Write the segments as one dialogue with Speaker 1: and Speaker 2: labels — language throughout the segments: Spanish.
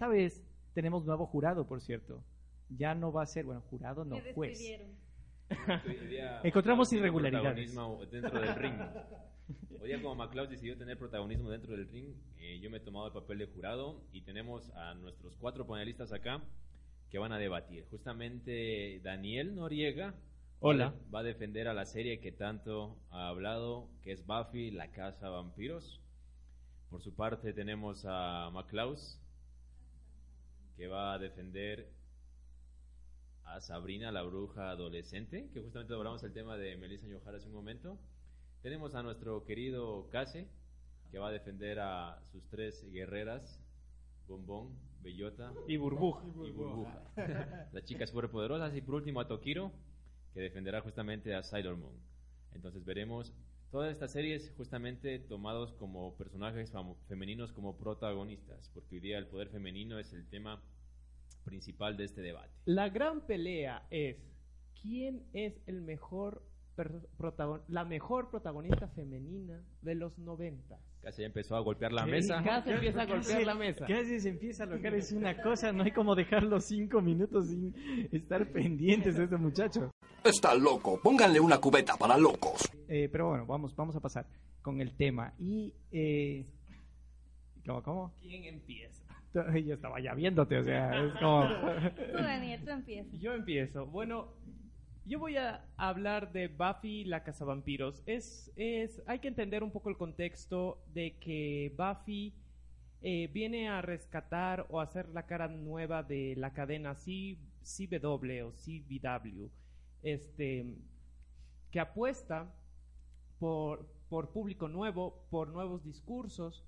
Speaker 1: esta vez tenemos nuevo jurado, por cierto. Ya no va a ser, bueno, jurado no,
Speaker 2: Me
Speaker 1: juez. Encontramos irregularidades.
Speaker 3: protagonismo dentro del ring. Hoy día como McLeod decidió tener protagonismo dentro del ring, eh, yo me he tomado el papel de jurado y tenemos a nuestros cuatro panelistas acá que van a debatir. Justamente Daniel Noriega
Speaker 1: Hola.
Speaker 3: va a defender a la serie que tanto ha hablado, que es Buffy, la casa de vampiros. Por su parte tenemos a McLeod que va a defender a Sabrina, la bruja adolescente, que justamente hablamos el tema de Melissa Yohara hace un momento. Tenemos a nuestro querido Case, que va a defender a sus tres guerreras, Bombón, Bellota
Speaker 1: Y burbuja.
Speaker 3: y Burbuja. Las chicas superpoderosas. Y por último a Tokiro, que defenderá justamente a Sailor Moon. Entonces veremos todas estas series justamente tomados como personajes femeninos como protagonistas, porque hoy día el poder femenino es el tema principal de este debate.
Speaker 4: La gran pelea es quién es el mejor la mejor protagonista femenina de los 90.
Speaker 3: Casi ya empezó a golpear la
Speaker 1: ¿Qué?
Speaker 3: mesa.
Speaker 4: Casi empieza a golpear la mesa.
Speaker 1: Casi se empieza a locar, es una cosa, no hay como dejar los cinco minutos sin estar pendientes de este muchacho.
Speaker 5: Está loco. Pónganle una cubeta para locos.
Speaker 1: Eh, pero bueno, vamos, vamos a pasar con el tema. Y, eh, ¿cómo, cómo?
Speaker 4: ¿Quién empieza?
Speaker 1: Yo estaba ya viéndote, o sea, es como...
Speaker 2: Tú, Daniel, tú empiezas.
Speaker 4: Yo empiezo. Bueno, yo voy a hablar de Buffy la cazavampiros. Es, es, hay que entender un poco el contexto de que Buffy eh, viene a rescatar o hacer la cara nueva de la cadena C- CW o CW, este, que apuesta por, por público nuevo, por nuevos discursos,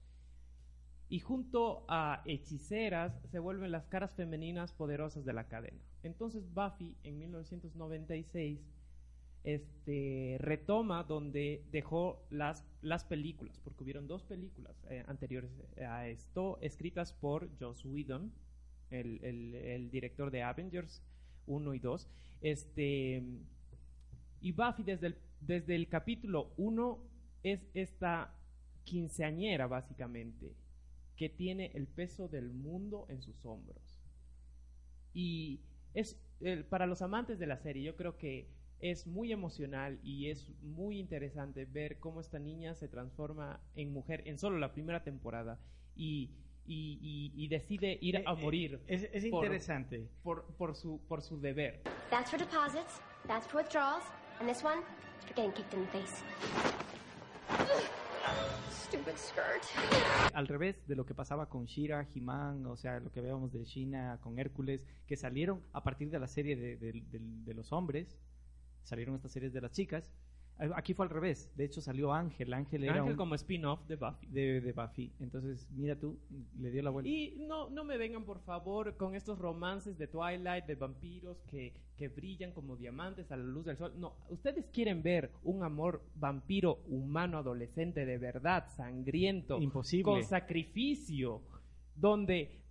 Speaker 4: y junto a hechiceras se vuelven las caras femeninas poderosas de la cadena. Entonces Buffy en 1996 este, retoma donde dejó las, las películas, porque hubieron dos películas eh, anteriores a esto, escritas por Joss Whedon, el, el- director de Avengers 1 y 2. Este, y Buffy desde el, desde el capítulo 1 es esta quinceañera básicamente, que tiene el peso del mundo en sus hombros. Y es el- para los amantes de la serie, yo creo que es muy emocional y es muy interesante ver cómo esta niña se transforma en mujer en solo la primera temporada y, y- y- y decide ir
Speaker 1: Eh,
Speaker 4: a
Speaker 1: eh,
Speaker 4: morir
Speaker 1: Es, es
Speaker 4: por-
Speaker 1: interesante.
Speaker 4: por, por su, por su deber.
Speaker 6: That's for deposits, that's for withdrawals, and this one is for getting kicked in the face. Stupid skirt.
Speaker 1: Al revés de lo que pasaba con Shira, He-Man, o sea, lo que veíamos de Shina con Hércules, que salieron a partir de la serie de- de los hombres, salieron estas series de las chicas. Aquí fue al revés. De hecho, salió Ángel. Ángel era
Speaker 4: Ángel
Speaker 1: un-
Speaker 4: como spin-off de Buffy.
Speaker 1: de, de Buffy. Entonces, mira tú, le dio la vuelta.
Speaker 4: Y no, no me vengan, por favor, con estos romances de Twilight, de vampiros que, que brillan como diamantes a la luz del sol. No, ustedes quieren ver un amor vampiro humano adolescente de verdad, sangriento,
Speaker 1: Imposible.
Speaker 4: con sacrificio, donde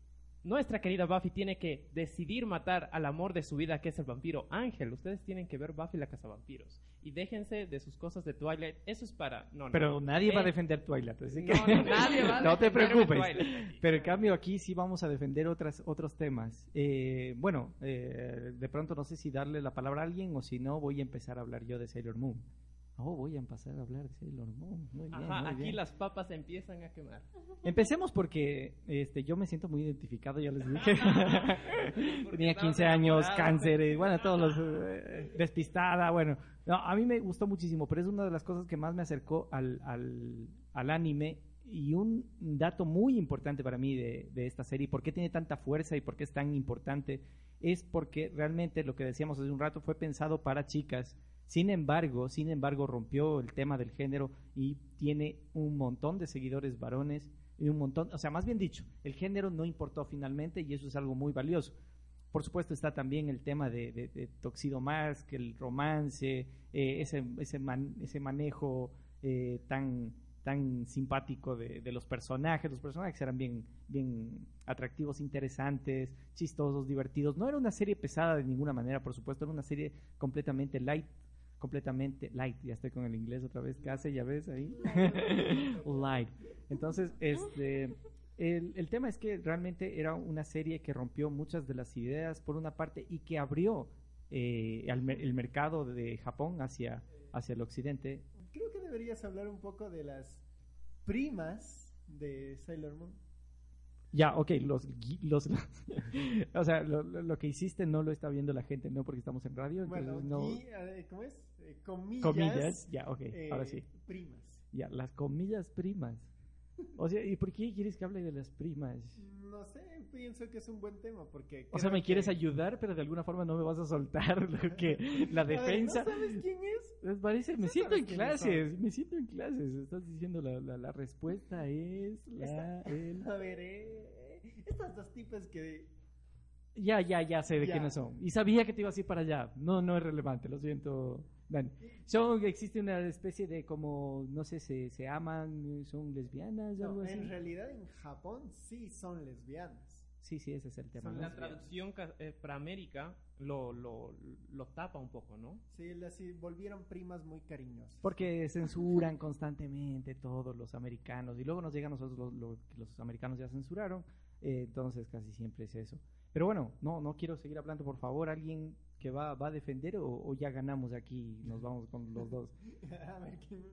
Speaker 4: nuestra querida Buffy tiene que decidir matar al amor de su vida, que es el vampiro Ángel. Ustedes tienen que ver Buffy la cazavampiros. Y déjense de sus cosas de Twilight. Eso es para... No, no.
Speaker 1: Pero nadie va a
Speaker 4: Eh,
Speaker 1: defender Twilight, así que
Speaker 4: No, no, nadie va a
Speaker 1: no te preocupes.
Speaker 4: Twilight.
Speaker 1: Pero en cambio aquí sí vamos a defender otras, otros temas. Eh, bueno, eh, de pronto no sé si darle la palabra a alguien o si no voy a empezar a hablar yo de Sailor Moon. Oh, voy a empezar a hablar de Sailor Moon. Muy bien,
Speaker 4: Ajá,
Speaker 1: muy
Speaker 4: aquí
Speaker 1: bien.
Speaker 4: las papas empiezan a quemar.
Speaker 1: Empecemos porque este, yo me siento muy identificado, ya les dije. Tenía
Speaker 4: estabas
Speaker 1: 15 años, cáncer, y bueno, todos los... eh, despistada, bueno. No, a mí me gustó muchísimo, pero es una de las cosas que más me acercó al, al, al anime. Y un dato muy importante para mí de, de esta serie, por qué tiene tanta fuerza y por qué es tan importante, es porque realmente lo que decíamos hace un rato fue pensado para chicas. Sin embargo, sin embargo, rompió el tema del género y tiene un montón de seguidores varones y un montón, o sea, más bien dicho, el género no importó finalmente y eso es algo muy valioso. Por supuesto está también el tema de, de, de Toxido Mask, el romance, eh, ese, ese, man- ese manejo eh, tan, tan simpático de, de los personajes. Los personajes eran bien, bien atractivos, interesantes, chistosos, divertidos. No era una serie pesada de ninguna manera, por supuesto, era una serie completamente light, completamente light. Ya estoy con el inglés otra vez, casi, ya ves ahí. light. Entonces, este, el, el tema es que realmente era una serie que rompió muchas de las ideas por una parte y que abrió eh, el mercado de Japón hacia, hacia el occidente.
Speaker 7: Creo que deberías hablar un poco de las primas de Sailor Moon.
Speaker 1: Ya, ok, los, gui- los, o sea, lo, lo- lo que hiciste no lo está viendo la gente, no porque estamos en radio, entonces no,
Speaker 7: eh, ¿cómo es? Eh, comillas.
Speaker 1: comillas, ya, ok,
Speaker 7: eh,
Speaker 1: ahora sí,
Speaker 7: Primas.
Speaker 1: ya, las comillas primas. O sea, ¿y por qué quieres que hable de las primas?
Speaker 7: No sé, pienso que es un buen tema porque...
Speaker 1: O sea, me quieres
Speaker 7: que-
Speaker 1: ayudar, pero de alguna forma no me vas a soltar lo que la
Speaker 7: A ver,
Speaker 1: defensa.
Speaker 7: ¿No sabes quién es?
Speaker 1: Pues parece, me siento en clases, me siento en clases. Estás diciendo la, la, la respuesta es la, el...
Speaker 7: A ver, eh, estas dos tipas que...
Speaker 1: Ya, ya, ya sé de
Speaker 7: Ya.
Speaker 1: quiénes son. Y sabía que te ibas a ir para allá. No, no es relevante, lo siento, Dani. Son, existe una especie de como, no sé, se, se aman, son lesbianas o algo
Speaker 7: No,
Speaker 1: así.
Speaker 7: en realidad en Japón sí son lesbianas.
Speaker 1: Sí, sí, ese es el tema.
Speaker 4: La traducción eh, para América lo, lo, lo tapa un poco, ¿no?
Speaker 7: Sí, las sí, volvieron primas muy cariñosas.
Speaker 1: Porque censuran constantemente todos los americanos y luego nos llega a nosotros lo, lo que los americanos ya censuraron, eh, entonces casi siempre es eso. Pero bueno, no, no quiero seguir hablando, por favor, alguien que va, va a defender o, o ya ganamos aquí, nos vamos con los dos.
Speaker 7: a ver, ¿quién-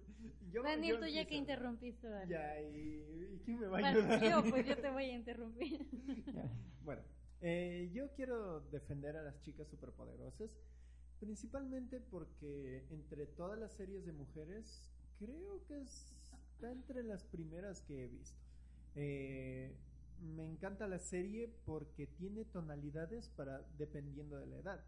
Speaker 7: yo-
Speaker 2: Daniel,
Speaker 7: yo
Speaker 2: tú ya que interrumpiste, dale.
Speaker 7: Ya, y, ¿y quién me va a
Speaker 2: Bueno,
Speaker 7: ayudar?
Speaker 2: yo, pues yo te voy a interrumpir.
Speaker 7: Bueno, eh, yo quiero defender a las chicas superpoderosas, principalmente porque entre todas las series de mujeres, creo que está entre las primeras que he visto. Eh, encanta la serie porque tiene tonalidades para dependiendo de la edad.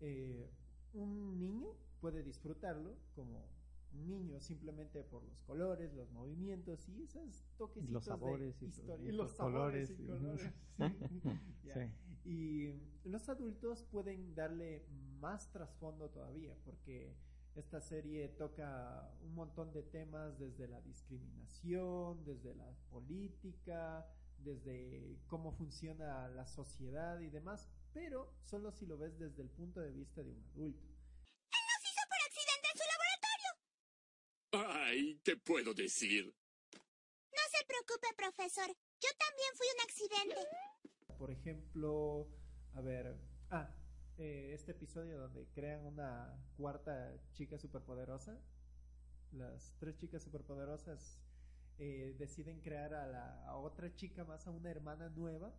Speaker 7: Eh, un niño puede disfrutarlo como un niño simplemente por los colores, los movimientos y esos toquecitos
Speaker 1: Los sabores
Speaker 7: de
Speaker 1: y
Speaker 7: historia.
Speaker 1: los-
Speaker 7: Y los
Speaker 1: los
Speaker 7: sabores
Speaker 1: colores
Speaker 7: y colores. sí. Ya.
Speaker 1: Sí.
Speaker 7: Y los adultos pueden darle más trasfondo todavía, porque esta serie toca un montón de temas desde la discriminación, desde la política, desde cómo funciona la sociedad y demás, pero solo si lo ves desde el punto de vista de un adulto.
Speaker 5: Ay, ¿qué puedo decir?
Speaker 8: No se preocupe, profesor. Yo también fui un accidente.
Speaker 7: Por ejemplo, a ver, ah, eh, este episodio donde crean una cuarta chica superpoderosa, las tres chicas superpoderosas eh, deciden crear a, la, a otra chica más, a una hermana nueva.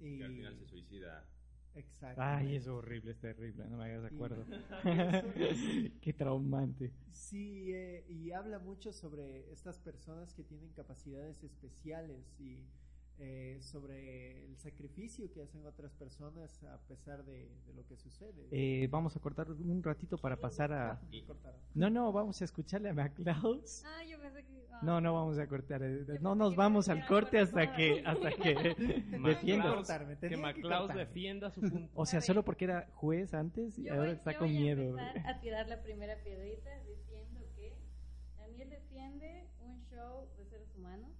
Speaker 7: Y
Speaker 3: Que al final se suicida.
Speaker 7: Exacto.
Speaker 1: Ay, es horrible, es terrible, no me hagas
Speaker 7: Y-
Speaker 1: acuerdo. Qué traumante.
Speaker 7: Sí, eh, y habla mucho sobre estas personas que tienen capacidades especiales y eh, sobre el sacrificio que hacen otras personas a pesar de, de lo que sucede.
Speaker 1: Eh, vamos a cortar un ratito para pasar a...
Speaker 7: Cortaron.
Speaker 1: No, no, vamos a escucharle a McCloud.
Speaker 2: Ah, yo pensé que... ah.
Speaker 1: No, no vamos a cortar. eh, No nos vamos al corte hasta que hasta que defienda.
Speaker 4: McCloud-
Speaker 7: cortarme,
Speaker 4: que
Speaker 7: cortarme.
Speaker 4: defienda su punto.
Speaker 1: O sea, solo porque era juez antes y
Speaker 2: Yo
Speaker 1: ahora
Speaker 2: voy-
Speaker 1: está
Speaker 2: yo
Speaker 1: con
Speaker 2: voy
Speaker 1: miedo.
Speaker 2: a tirar la primera piedrita diciendo que Daniel defiende un show de seres humanos,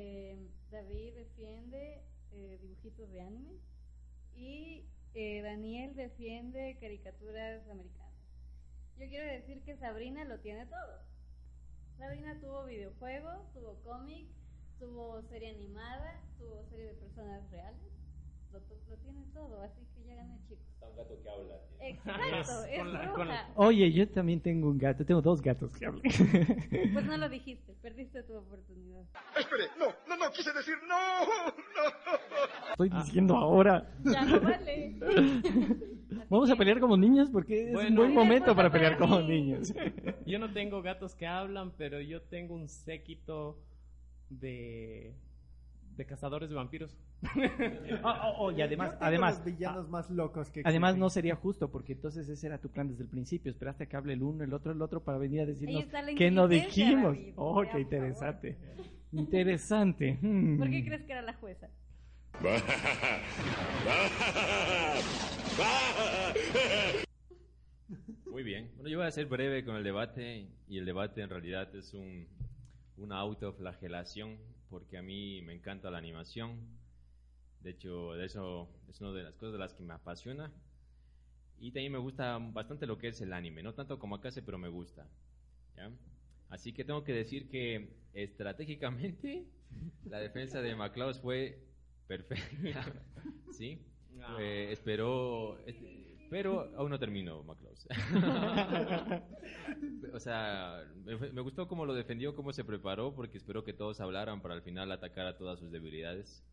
Speaker 2: eh, David defiende eh, dibujitos de anime y eh, Daniel defiende caricaturas americanas. Yo quiero decir que Sabrina lo tiene todo. Sabrina tuvo videojuegos, tuvo cómic, tuvo serie animada, tuvo serie de personas reales. Lo, tiene todo, así que ya gané, chicos.
Speaker 3: Está un gato que habla.
Speaker 2: Exacto, es
Speaker 4: Con la-
Speaker 2: bruja.
Speaker 4: con la-
Speaker 1: Oye, yo también tengo un gato, tengo dos gatos que hablan.
Speaker 2: Pues no lo dijiste, perdiste tu oportunidad.
Speaker 5: Espere, no, no, no, quise decir no, no.
Speaker 1: Estoy diciendo ahora.
Speaker 2: Ya no vale.
Speaker 1: Vamos a pelear como niños porque es un buen momento para pelear
Speaker 2: para
Speaker 1: como niños.
Speaker 4: Yo no tengo gatos que hablan, pero yo tengo un séquito de, de cazadores de vampiros.
Speaker 1: Oh, oh, oh, y además,
Speaker 7: Yo tengo
Speaker 1: además,
Speaker 7: los villanos más locos que
Speaker 1: Además
Speaker 7: existen.
Speaker 1: no sería justo porque entonces ese era tu plan desde el principio. Esperaste a que hable el uno, el otro, el otro para venir a decirnos que no dijimos.
Speaker 2: David.
Speaker 1: Oh, qué interesante. Interesante. Hmm.
Speaker 2: ¿Por qué crees que era la jueza?
Speaker 3: Muy bien. Bueno, yo voy a ser breve con el debate y el debate en realidad es un, una autoflagelación porque a mí me encanta la animación. De hecho, de eso es una de las cosas de las que me apasiona. Y también me gusta bastante lo que es el anime. No tanto como Akase, pero me gusta. ¿ya? Así que tengo que decir que estratégicamente la defensa de McLeod fue perfecta. ¿Sí?
Speaker 4: Ah.
Speaker 3: Eh, esperó. este, pero aún no terminó McLeod. o sea, me, me gustó cómo lo defendió, cómo se preparó, porque esperó que todos hablaran para al final atacar a todas sus debilidades.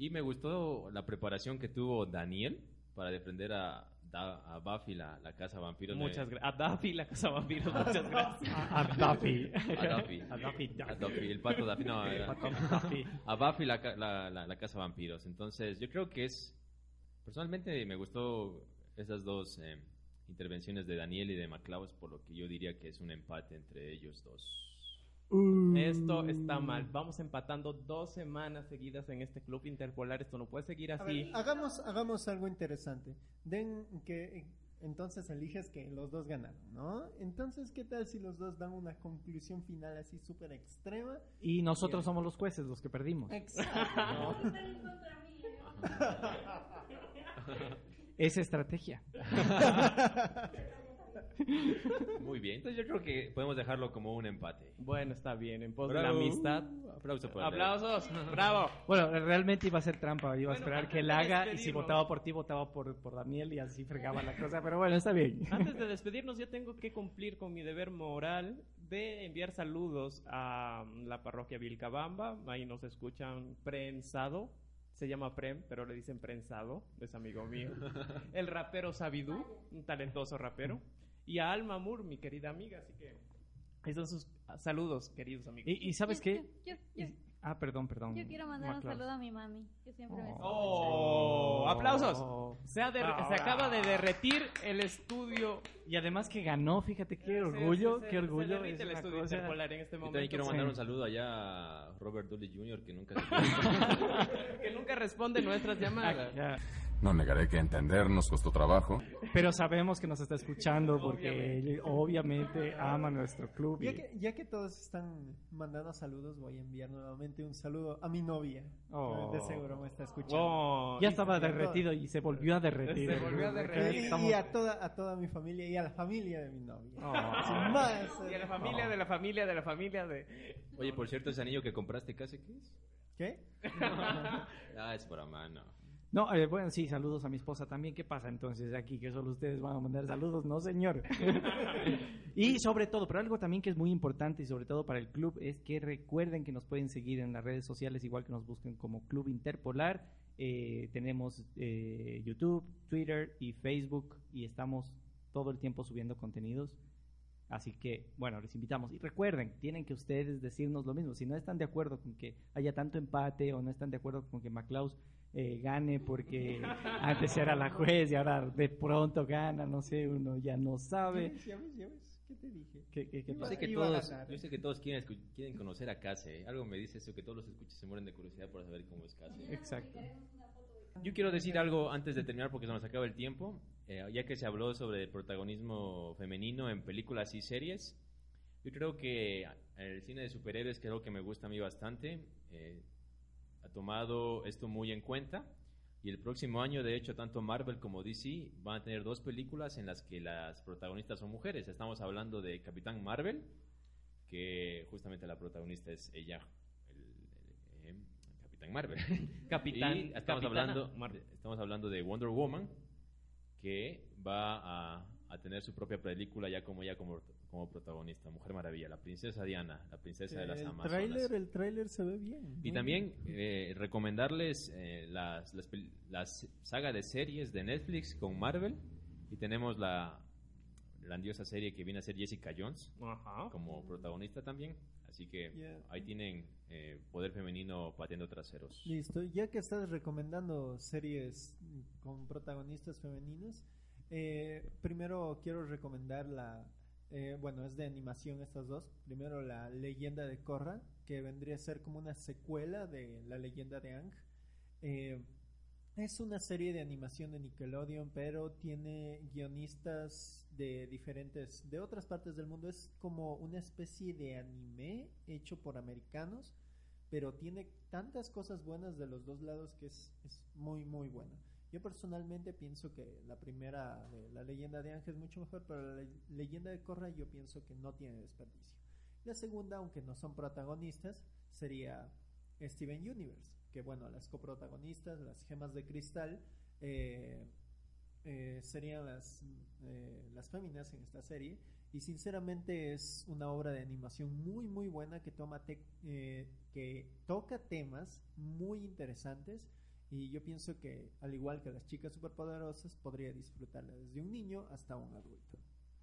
Speaker 3: Y me gustó la preparación que tuvo Daniel para defender a, Da- a Buffy, la, la casa vampiro.
Speaker 4: Muchas gracias. A Daffy, la casa vampiro, muchas gracias.
Speaker 1: A, a Duffy.
Speaker 3: A Duffy.
Speaker 1: A Duffy.
Speaker 3: A Duffy, el pato Duffy, no,
Speaker 1: Duffy.
Speaker 3: a Buffy la, ca- la, la, la casa vampiros. Entonces, yo creo que es. Personalmente me gustó esas dos eh, intervenciones de Daniel y de McLeod, por lo que yo diría que es un empate entre ellos dos.
Speaker 4: Esto está mal. Vamos empatando dos semanas seguidas en este club interpolar. Esto no puede seguir así.
Speaker 7: ver, hagamos, hagamos algo interesante. Den que entonces eliges que los dos ganaron, ¿no? Entonces, ¿qué tal si los dos dan una conclusión final así súper extrema?
Speaker 1: Y nosotros somos los jueces, los que perdimos.
Speaker 7: Exacto.
Speaker 1: Es estrategia.
Speaker 3: Muy bien. Entonces, yo creo que podemos dejarlo como un empate.
Speaker 4: Bueno, está bien. En pos de la
Speaker 3: Bravo.
Speaker 4: amistad.
Speaker 3: Aplauso para
Speaker 4: Aplausos. Bravo.
Speaker 1: Bueno, realmente iba a ser trampa. Iba a
Speaker 4: Bueno,
Speaker 1: esperar
Speaker 4: antes
Speaker 1: que él
Speaker 4: de
Speaker 1: haga y si
Speaker 4: despedirnos.
Speaker 1: votaba por ti, votaba por, por Daniel y así fregaba la cosa. Pero bueno, está bien.
Speaker 4: Antes de despedirnos, yo tengo que cumplir con mi deber moral de enviar saludos a la parroquia Vilcabamba. Ahí nos escuchan prensado. Se llama Prem, pero le dicen prensado. Es amigo mío. El rapero Sabidú, un talentoso rapero. Y a Alma Moore, mi querida amiga. Así que ahí son sus saludos, queridos amigos.
Speaker 1: Y, y ¿sabes
Speaker 2: Yo-
Speaker 1: qué?
Speaker 2: yo- yo-
Speaker 1: ah, perdón, perdón.
Speaker 2: Yo quiero mandar un saludo a mi mami, que siempre me
Speaker 4: ¡Oh! ¡Aplausos! Se, ha se acaba de derretir el estudio.
Speaker 1: Y además que ganó, fíjate qué
Speaker 4: Se-
Speaker 1: orgullo,
Speaker 4: se-
Speaker 1: qué
Speaker 4: se
Speaker 1: orgullo.
Speaker 4: derrite
Speaker 1: es
Speaker 4: el estudio
Speaker 1: cosa-
Speaker 4: interpolar en este
Speaker 3: Yo
Speaker 4: momento.
Speaker 3: también quiero
Speaker 1: Sí.
Speaker 3: mandar un saludo allá a Robert Downey Jr., que nunca se
Speaker 4: que nunca responde nuestras llamadas.
Speaker 9: No negaré que entender nos costó trabajo.
Speaker 1: Pero sabemos que nos está escuchando porque él obviamente ama nuestro club. y-
Speaker 7: Ya que, ya que todos están mandando saludos, voy a enviar nuevamente un saludo a mi novia.
Speaker 1: Oh.
Speaker 7: De seguro me está escuchando.
Speaker 4: Oh,
Speaker 1: ya estaba derretido y se volvió a derretir.
Speaker 4: Se volvió a derretir.
Speaker 7: Y,
Speaker 1: Estamos-
Speaker 7: y a toda, a toda mi familia y a la familia de mi novia.
Speaker 1: Oh.
Speaker 7: Sin más.
Speaker 4: Y a la
Speaker 7: eh,
Speaker 4: familia de la familia de la familia de...
Speaker 3: Oye, por cierto, ese anillo que compraste, ¿qué es?
Speaker 7: ¿Qué?
Speaker 3: Ah, es para mano.
Speaker 1: No, eh, bueno, sí, saludos a mi esposa también. ¿Qué pasa entonces aquí? Que solo ustedes van a mandar saludos, no, señor. y sobre todo, pero algo también que es muy importante y sobre todo para el club es que recuerden que nos pueden seguir en las redes sociales, igual que nos busquen como Club Interpolar. Eh, tenemos eh, YouTube, Twitter y Facebook y estamos todo el tiempo subiendo contenidos. Así que, bueno, les invitamos. Y recuerden, tienen que ustedes decirnos lo mismo. Si no están de acuerdo con que haya tanto empate o no están de acuerdo con que McLeod eh, gane porque antes era la juez y ahora de pronto gana, no sé, uno ya no sabe.
Speaker 7: ¿Ya ves? ¿Ya ves? ¿Qué te dije?
Speaker 1: ¿Qué, qué- qué
Speaker 3: Yo
Speaker 1: pasa?
Speaker 3: sé que todos,
Speaker 7: ganar.
Speaker 3: yo sé que todos quieren, conocer a Case. Algo me dice eso, que todos los escuchas se mueren de curiosidad por saber cómo es Case.
Speaker 1: Exacto.
Speaker 3: Yo quiero decir algo antes de terminar porque se nos acaba el tiempo. Eh, ya que se habló sobre el protagonismo femenino en películas y series, yo creo que el cine de superhéroes, que es algo que me gusta a mí bastante, eh, ha tomado esto muy en cuenta. Y el próximo año, de hecho, tanto Marvel como DC van a tener dos películas en las que las protagonistas son mujeres. Estamos hablando de Capitán Marvel, que justamente la protagonista es ella, el- el- eh, Capitán Marvel.
Speaker 4: Capitán.
Speaker 3: Y estamos hablando,
Speaker 4: Marvel.
Speaker 3: estamos hablando de Wonder Woman, que va a, a tener su propia película ya como ella como, como protagonista, Mujer Maravilla, la princesa Diana, la princesa de las
Speaker 7: El
Speaker 3: Amazonas.
Speaker 7: tráiler, el tráiler se ve bien.
Speaker 3: Y también eh, recomendarles eh, las, las, pel- las saga de series de Netflix con Marvel. Y tenemos la grandiosa serie que viene a ser Jessica Jones
Speaker 4: Ajá.
Speaker 3: como protagonista también. Así que
Speaker 7: Yeah.
Speaker 3: ahí tienen eh, poder femenino pateando traseros.
Speaker 7: Listo, ya que estás recomendando series con protagonistas femeninas, eh, primero quiero recomendar la, eh, bueno, es de animación estas dos. Primero la leyenda de Korra, que vendría a ser como una secuela de la leyenda de Ang. Eh, es una serie de animación de Nickelodeon, pero tiene guionistas de diferentes, de otras partes del mundo. Es como una especie de anime hecho por americanos, pero tiene tantas cosas buenas de los dos lados que es, es muy, muy buena. Yo personalmente pienso que la primera, la leyenda de Ángel es mucho mejor, pero la le- leyenda de Korra yo pienso que no tiene desperdicio. La segunda, aunque no son protagonistas, sería Steven Universe, que bueno, las coprotagonistas, las gemas de cristal, eh, eh, serían las, eh, las féminas en esta serie y sinceramente es una obra de animación muy muy buena que toma eh, que toca temas muy interesantes y yo pienso que al igual que las chicas superpoderosas podría disfrutarla desde un niño hasta un adulto.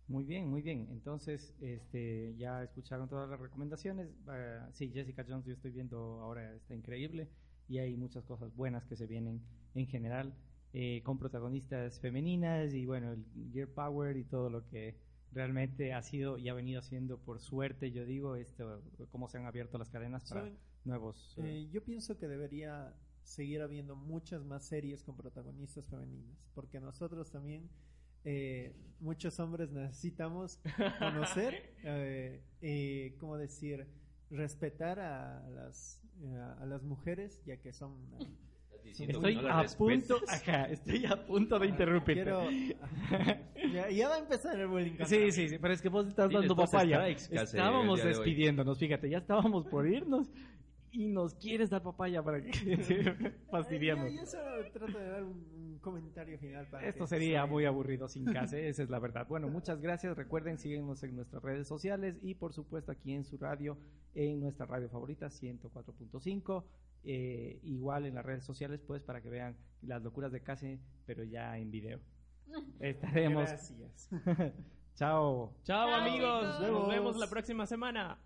Speaker 1: Muy bien, muy bien. Entonces, este, ya escucharon todas las recomendaciones. Ah, sí, Jessica Jones, yo estoy viendo ahora, está increíble. Y hay muchas cosas buenas que se vienen en general, eh, con protagonistas femeninas y bueno, el Gear Power y todo lo que realmente ha sido y ha venido haciendo por suerte, yo digo, esto, cómo se han abierto las cadenas para nuevos. eh,
Speaker 7: Eh, yo pienso que debería seguir habiendo muchas más series con protagonistas femeninas, porque nosotros también, eh, muchos hombres necesitamos conocer, eh, eh, ¿cómo decir? Respetar a las, eh, a las mujeres, ya que son...
Speaker 1: Estoy
Speaker 3: no
Speaker 1: a punto, ajá, estoy a punto de interrumpirte.
Speaker 7: Quiero, ya, ya va a empezar el bullying.
Speaker 1: Sí, sí, sí, pero es que vos estás
Speaker 3: Tienes
Speaker 1: dando papaya. Estábamos despidiéndonos, fíjate, ya estábamos por irnos y nos quieres dar papaya para que fastidiemos.
Speaker 7: Ay, Yo, yo solo trato de dar un, un comentario final para
Speaker 1: Esto
Speaker 7: que
Speaker 1: sería
Speaker 7: se-
Speaker 1: muy aburrido sin case, esa es la verdad. Bueno, muchas gracias. Recuerden, síguenos en nuestras redes sociales y por supuesto aquí en su radio, en nuestra radio favorita 104.5. Eh, igual en las redes sociales, pues, para que vean las locuras de case, pero ya en video. Estaremos.
Speaker 7: Gracias.
Speaker 1: Chao.
Speaker 4: Chao
Speaker 2: Chao,
Speaker 4: amigos, nos vemos la próxima semana.